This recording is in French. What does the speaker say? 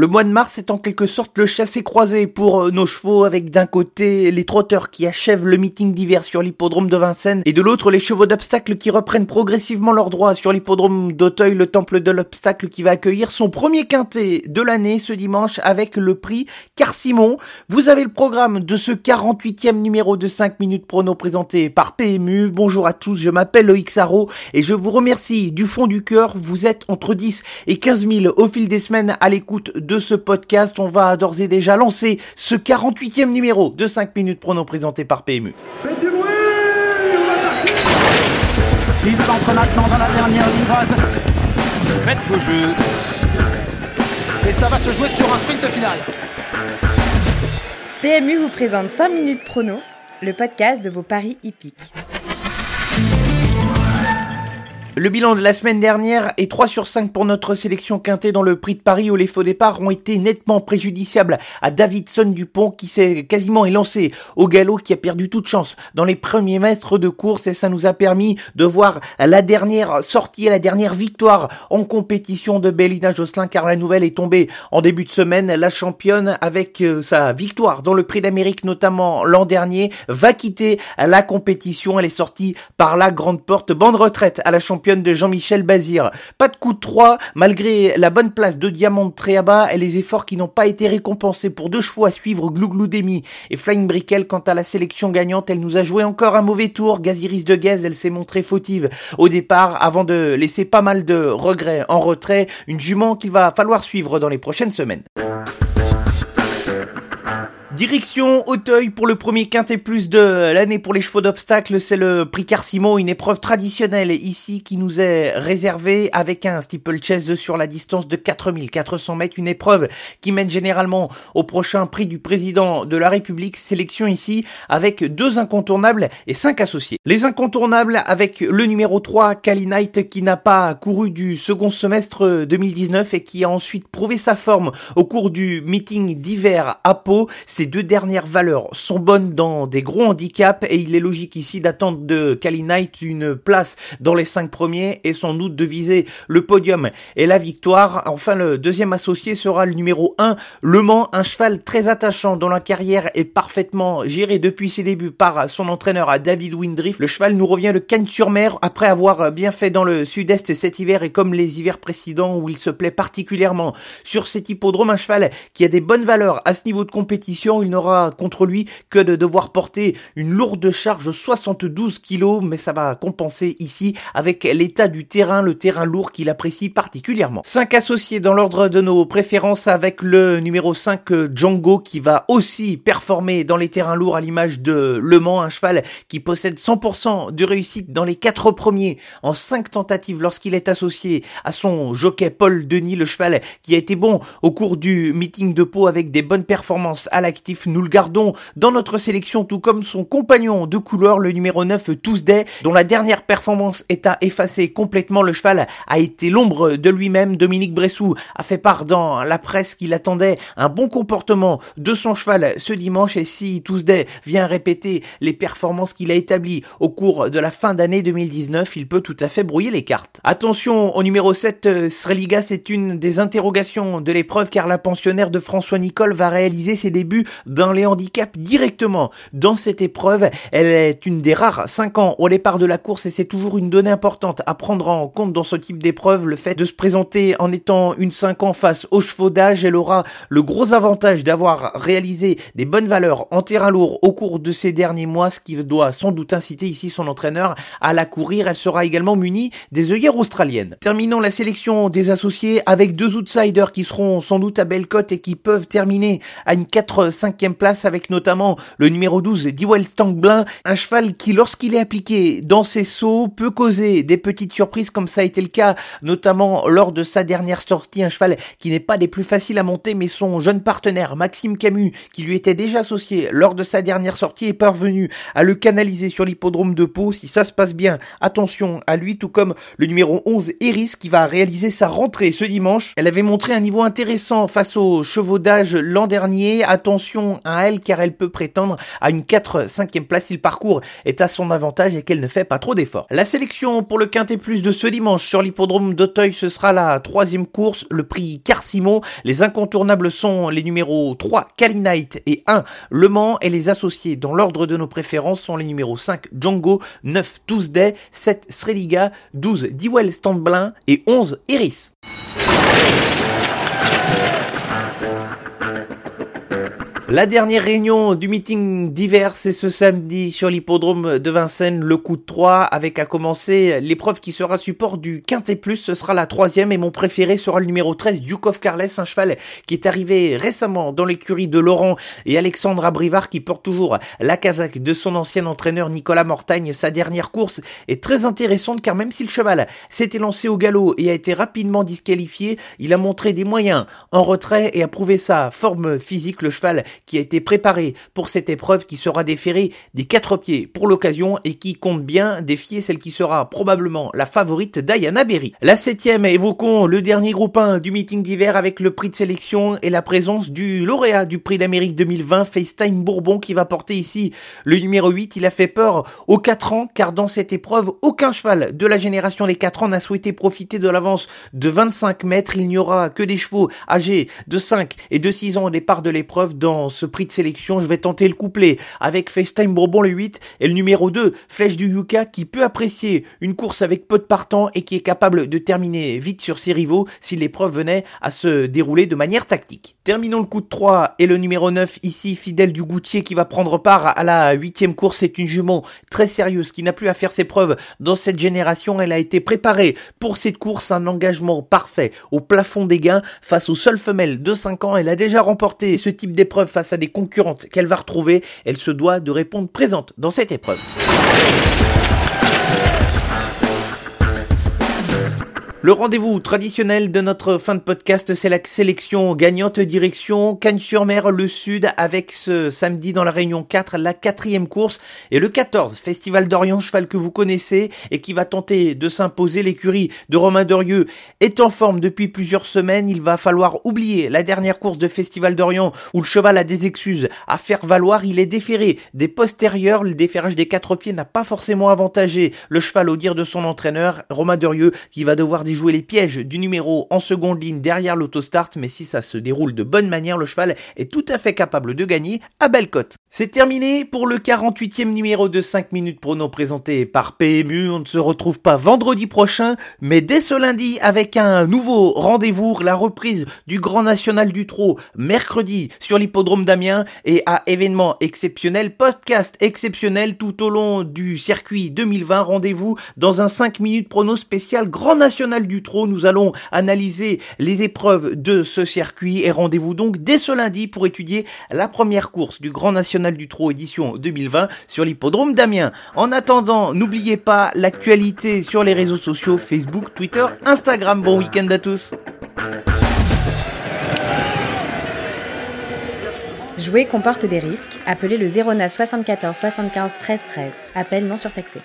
Le mois de mars est en quelque sorte le chassé-croisé pour euh, nos chevaux avec d'un côté les trotteurs qui achèvent le meeting d'hiver sur l'hippodrome de Vincennes et de l'autre les chevaux d'obstacle qui reprennent progressivement leurs droits sur l'hippodrome d'Auteuil, le temple de l'obstacle qui va accueillir son premier quintet de l'année ce dimanche avec le prix Car-Simon. Vous avez le programme de ce 48e numéro de 5 minutes prono présenté par PMU. Bonjour à tous, je m'appelle Loïc Sarro et je vous remercie du fond du cœur. Vous êtes entre 10 et 15 000 au fil des semaines à l'écoute de ce podcast. On va d'ores et déjà lancer ce 48e numéro de 5 minutes prono présenté par PMU. Faites du bruit Il s'entre maintenant dans la dernière ligne droite. Faites vos jeux. Et ça va se jouer sur un sprint final. PMU vous présente 5 minutes prono, le podcast de vos paris hippiques. Le bilan de la semaine dernière est 3 sur 5 pour notre sélection quintée dans le prix de Paris où les faux départs ont été nettement préjudiciables à Davidson Dupont qui s'est quasiment élancé au galop qui a perdu toute chance dans les premiers mètres de course et ça nous a permis de voir la dernière sortie et la dernière victoire en compétition de Bélina Josselin car la nouvelle est tombée en début de semaine. La championne avec euh, sa victoire dans le prix d'Amérique notamment l'an dernier va quitter la compétition. Elle est sortie par la grande porte. Bande retraite à la championne de Jean-Michel Bazir. Pas de coup de 3, malgré la bonne place de Diamant Tréaba et les efforts qui n'ont pas été récompensés pour deux chevaux à suivre Glouglou Demi et Flying Brickell. Quant à la sélection gagnante, elle nous a joué encore un mauvais tour. Gaziris de Gaze, elle s'est montrée fautive au départ avant de laisser pas mal de regrets en retrait. Une jument qu'il va falloir suivre dans les prochaines semaines. Direction Auteuil pour le premier quintet plus de l'année pour les chevaux d'obstacle, c'est le prix Carsimo, une épreuve traditionnelle ici qui nous est réservée avec un steeplechase sur la distance de 4400 mètres, une épreuve qui mène généralement au prochain prix du président de la République, sélection ici avec deux incontournables et cinq associés. Les incontournables avec le numéro 3, Cali Knight, qui n'a pas couru du second semestre 2019 et qui a ensuite prouvé sa forme au cours du meeting d'hiver à Pau, c'est deux dernières valeurs sont bonnes dans des gros handicaps et il est logique ici d'attendre de Cali Knight une place dans les cinq premiers et sans doute de viser le podium et la victoire. Enfin, le deuxième associé sera le numéro 1, Le Mans, un cheval très attachant dont la carrière est parfaitement gérée depuis ses débuts par son entraîneur à David Windriff. Le cheval nous revient de Cannes-sur-Mer après avoir bien fait dans le sud-est cet hiver et comme les hivers précédents où il se plaît particulièrement sur cet hippodrome, un cheval qui a des bonnes valeurs à ce niveau de compétition il n'aura contre lui que de devoir porter une lourde charge 72 kg, mais ça va compenser ici avec l'état du terrain, le terrain lourd qu'il apprécie particulièrement. 5 associés dans l'ordre de nos préférences avec le numéro 5 Django qui va aussi performer dans les terrains lourds à l'image de Le Mans, un cheval qui possède 100% de réussite dans les 4 premiers en 5 tentatives lorsqu'il est associé à son jockey Paul Denis, le cheval qui a été bon au cours du meeting de Pau avec des bonnes performances à l'actif nous le gardons dans notre sélection, tout comme son compagnon de couleur, le numéro 9, Tuesday, dont la dernière performance est à effacer complètement. Le cheval a été l'ombre de lui-même. Dominique Bressou a fait part dans la presse qu'il attendait un bon comportement de son cheval ce dimanche. Et si Tuesday vient répéter les performances qu'il a établies au cours de la fin d'année 2019, il peut tout à fait brouiller les cartes. Attention au numéro 7, Sreliga, c'est une des interrogations de l'épreuve car la pensionnaire de François Nicole va réaliser ses débuts dans les handicaps directement dans cette épreuve. Elle est une des rares 5 ans au départ de la course et c'est toujours une donnée importante à prendre en compte dans ce type d'épreuve. Le fait de se présenter en étant une 5 ans face aux chevaux d'âge, elle aura le gros avantage d'avoir réalisé des bonnes valeurs en terrain lourd au cours de ces derniers mois, ce qui doit sans doute inciter ici son entraîneur à la courir. Elle sera également munie des œillères australiennes. Terminons la sélection des associés avec deux outsiders qui seront sans doute à belle cote et qui peuvent terminer à une 4-5 place avec notamment le numéro 12 Dewell un cheval qui lorsqu'il est appliqué dans ses sauts peut causer des petites surprises comme ça a été le cas notamment lors de sa dernière sortie, un cheval qui n'est pas des plus faciles à monter mais son jeune partenaire Maxime Camus qui lui était déjà associé lors de sa dernière sortie est parvenu à le canaliser sur l'hippodrome de Pau. Si ça se passe bien, attention à lui tout comme le numéro 11 Eris qui va réaliser sa rentrée ce dimanche. Elle avait montré un niveau intéressant face aux chevaux d'âge l'an dernier. Attention à elle car elle peut prétendre à une 4-5e place si le parcours est à son avantage et qu'elle ne fait pas trop d'efforts. La sélection pour le Quintet Plus de ce dimanche sur l'hippodrome d'Auteuil, ce sera la troisième course, le prix Carsimo. Les incontournables sont les numéros 3 Knight et 1 Le Mans et les associés dans l'ordre de nos préférences sont les numéros 5 Django, 9 Tuesday, 7 Sreliga, 12 Dewell Standblin et 11 Iris. La dernière réunion du meeting d'hiver, c'est ce samedi sur l'hippodrome de Vincennes, le coup de 3, avec à commencer l'épreuve qui sera support du Quintet Plus, ce sera la troisième et mon préféré sera le numéro 13, Yukov Carles, un cheval qui est arrivé récemment dans l'écurie de Laurent et Alexandre Abrivard qui porte toujours la casaque de son ancien entraîneur Nicolas Mortagne. Sa dernière course est très intéressante car même si le cheval s'était lancé au galop et a été rapidement disqualifié, il a montré des moyens en retrait et a prouvé sa forme physique. Le cheval qui a été préparé pour cette épreuve qui sera déférée des quatre pieds pour l'occasion et qui compte bien défier celle qui sera probablement la favorite Diana Berry. La septième, évoquons le dernier groupe 1 du meeting d'hiver avec le prix de sélection et la présence du lauréat du prix d'Amérique 2020, FaceTime Bourbon, qui va porter ici le numéro 8. Il a fait peur aux 4 ans car dans cette épreuve, aucun cheval de la génération des 4 ans n'a souhaité profiter de l'avance de 25 mètres. Il n'y aura que des chevaux âgés de 5 et de 6 ans au départ de l'épreuve dans ce prix de sélection, je vais tenter le couplet avec FaceTime Bourbon le 8 et le numéro 2, Flèche du Yuka, qui peut apprécier une course avec peu de partants et qui est capable de terminer vite sur ses rivaux si l'épreuve venait à se dérouler de manière tactique. Terminons le coup de 3 et le numéro 9 ici, Fidèle du Goutier qui va prendre part à la huitième course. C'est une jument très sérieuse qui n'a plus à faire ses preuves dans cette génération. Elle a été préparée pour cette course, un engagement parfait au plafond des gains face aux seules femelles de 5 ans. Elle a déjà remporté ce type d'épreuve face à des concurrentes qu'elle va retrouver, elle se doit de répondre présente dans cette épreuve. Le rendez-vous traditionnel de notre fin de podcast, c'est la sélection gagnante direction Cannes-sur-Mer, le Sud, avec ce samedi dans la Réunion 4, la quatrième course, et le 14, Festival d'Orient, cheval que vous connaissez, et qui va tenter de s'imposer. L'écurie de Romain Dorieux est en forme depuis plusieurs semaines. Il va falloir oublier la dernière course de Festival d'Orient, où le cheval a des excuses à faire valoir. Il est déféré des postérieurs. Le déferrage des quatre pieds n'a pas forcément avantagé le cheval au dire de son entraîneur, Romain Dorieux, qui va devoir jouer les pièges du numéro en seconde ligne derrière l'autostart, mais si ça se déroule de bonne manière, le cheval est tout à fait capable de gagner à belle cote. C'est terminé pour le 48e numéro de 5 minutes prono présenté par PMU. On ne se retrouve pas vendredi prochain, mais dès ce lundi avec un nouveau rendez-vous, la reprise du Grand National du Trot mercredi sur l'hippodrome d'Amiens et à événement exceptionnel, podcast exceptionnel tout au long du circuit 2020. Rendez-vous dans un 5 minutes prono spécial Grand National du Trot. Nous allons analyser les épreuves de ce circuit et rendez-vous donc dès ce lundi pour étudier la première course du Grand National du Trot édition 2020 sur l'hippodrome d'Amiens. En attendant, n'oubliez pas l'actualité sur les réseaux sociaux Facebook, Twitter, Instagram. Bon week-end à tous. Jouer comporte des risques. Appelez le 09 74 75 13 13. Appel non surtaxé.